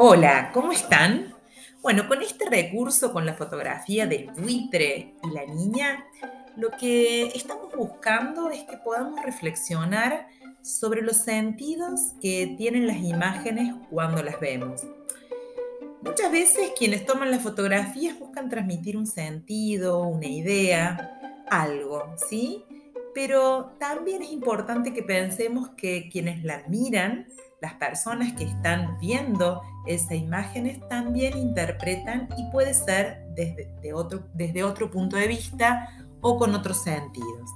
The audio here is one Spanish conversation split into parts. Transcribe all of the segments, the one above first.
Hola, ¿cómo están? Bueno, con este recurso, con la fotografía del buitre y la niña, lo que estamos buscando es que podamos reflexionar sobre los sentidos que tienen las imágenes cuando las vemos. Muchas veces quienes toman las fotografías buscan transmitir un sentido, una idea, algo, ¿sí? Pero también es importante que pensemos que quienes la miran las personas que están viendo esas imágenes también interpretan y puede ser desde, otro, desde otro punto de vista o con otros sentidos.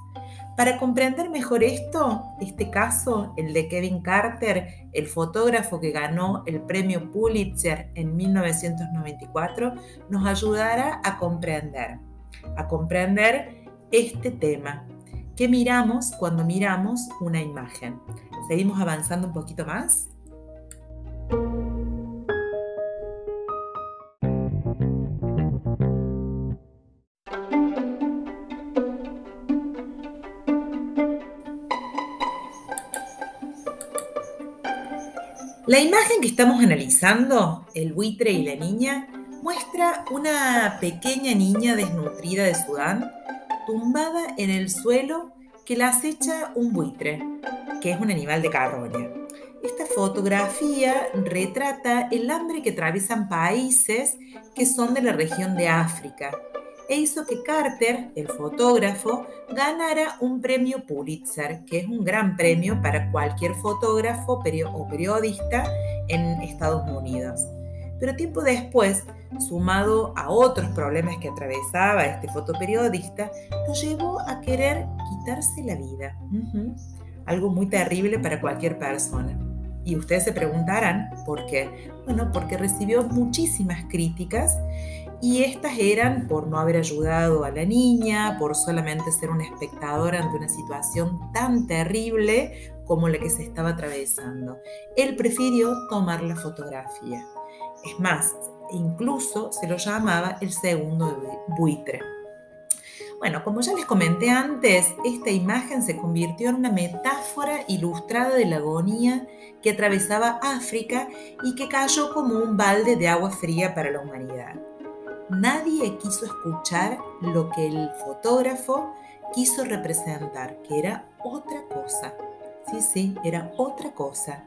Para comprender mejor esto, este caso, el de Kevin Carter, el fotógrafo que ganó el premio Pulitzer en 1994, nos ayudará a comprender, a comprender este tema. ¿Qué miramos cuando miramos una imagen? Seguimos avanzando un poquito más. La imagen que estamos analizando, el buitre y la niña, muestra una pequeña niña desnutrida de Sudán, tumbada en el suelo que la acecha un buitre que es un animal de carroña. Esta fotografía retrata el hambre que atraviesan países que son de la región de África e hizo que Carter, el fotógrafo, ganara un premio Pulitzer, que es un gran premio para cualquier fotógrafo o periodista en Estados Unidos. Pero tiempo después, sumado a otros problemas que atravesaba este fotoperiodista, lo llevó a querer quitarse la vida algo muy terrible para cualquier persona. Y ustedes se preguntarán por qué. Bueno, porque recibió muchísimas críticas y estas eran por no haber ayudado a la niña, por solamente ser un espectador ante una situación tan terrible como la que se estaba atravesando. Él prefirió tomar la fotografía. Es más, incluso se lo llamaba el segundo buitre. Bueno, como ya les comenté antes, esta imagen se convirtió en una metáfora ilustrada de la agonía que atravesaba África y que cayó como un balde de agua fría para la humanidad. Nadie quiso escuchar lo que el fotógrafo quiso representar, que era otra cosa. Sí, sí, era otra cosa.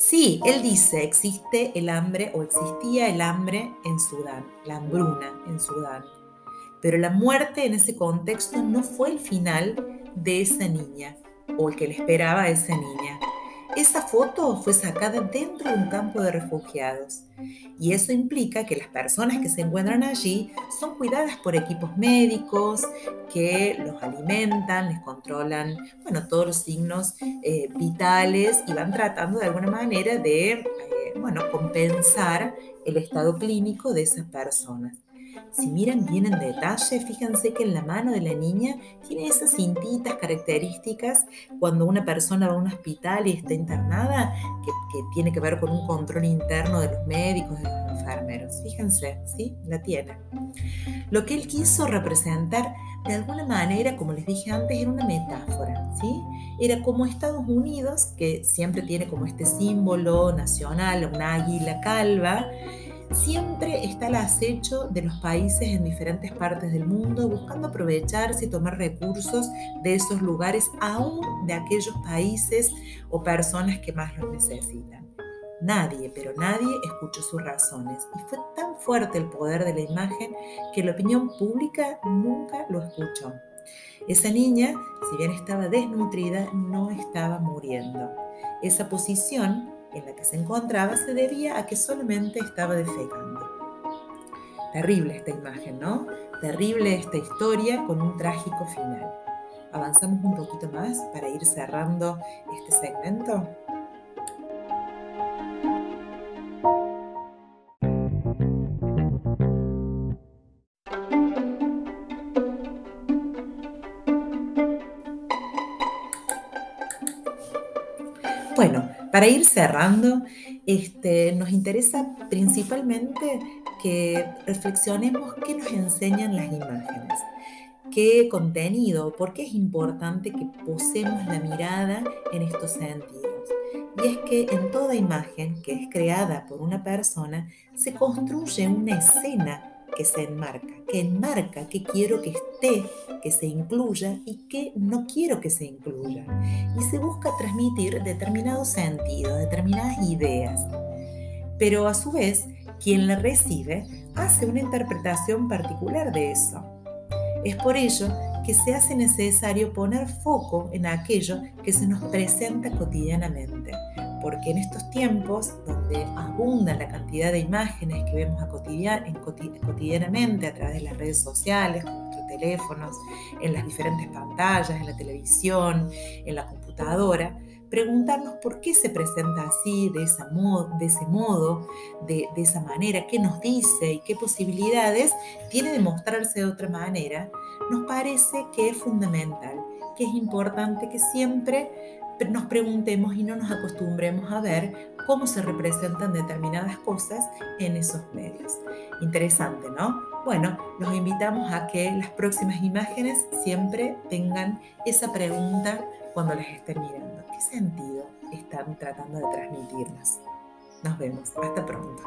Sí, él dice, existe el hambre o existía el hambre en Sudán, la hambruna en Sudán pero la muerte en ese contexto no fue el final de esa niña o el que le esperaba a esa niña. Esa foto fue sacada dentro de un campo de refugiados y eso implica que las personas que se encuentran allí son cuidadas por equipos médicos que los alimentan, les controlan, bueno, todos los signos eh, vitales y van tratando de alguna manera de, eh, bueno, compensar el estado clínico de esas personas. Si miran bien en detalle, fíjense que en la mano de la niña tiene esas cintitas características cuando una persona va a un hospital y está internada, que, tiene que ver con un control interno de los médicos, de los enfermeros. Fíjense, ¿sí? La tiene. Lo que él quiso representar de alguna manera, como les dije antes, era una metáfora, ¿sí? Era como Estados Unidos, que siempre tiene como este símbolo nacional, una águila calva, siempre está al acecho de los países en diferentes partes del mundo, buscando aprovecharse y tomar recursos de esos lugares, aún de aquellos países o personas que más los necesitan. Nadie, pero nadie escuchó sus razones y fue tan fuerte el poder de la imagen que la opinión pública nunca lo escuchó. Esa niña, si bien estaba desnutrida, no estaba muriendo. Esa posición en la que se encontraba se debía a que solamente estaba defecando. Terrible esta imagen, ¿no? Terrible esta historia con un trágico final. Avanzamos un poquito más para ir cerrando este segmento. Bueno, para ir cerrando, este, nos interesa principalmente que reflexionemos qué nos enseñan las imágenes, qué contenido, por qué es importante que posemos la mirada en estos sentidos. y es que en toda imagen que es creada por una persona se construye una escena que se enmarca, que enmarca qué quiero que esté, que se incluya y qué no quiero que se incluya. Y se busca transmitir determinados sentidos, determinadas ideas. Pero a su vez, quien la recibe hace una interpretación particular de eso. Es por ello que se hace necesario poner foco en aquello que se nos presenta cotidianamente, porque en estos tiempos donde abunda la cantidad de imágenes que vemos cotidianamente a través de las redes sociales, con nuestros teléfonos, en las diferentes pantallas, en la televisión, en la computadora, preguntarnos por qué se presenta así, de, ese modo, de, esa manera, qué nos dice y qué posibilidades tiene de mostrarse de otra manera, nos parece que es fundamental, que es importante que siempre nos preguntemos y no nos acostumbremos a ver cómo se representan determinadas cosas en esos medios. Interesante, ¿no? Bueno, los invitamos a que las próximas imágenes siempre tengan esa pregunta cuando las estén mirando. ¿Qué sentido están tratando de transmitirnos? Nos vemos. Hasta pronto.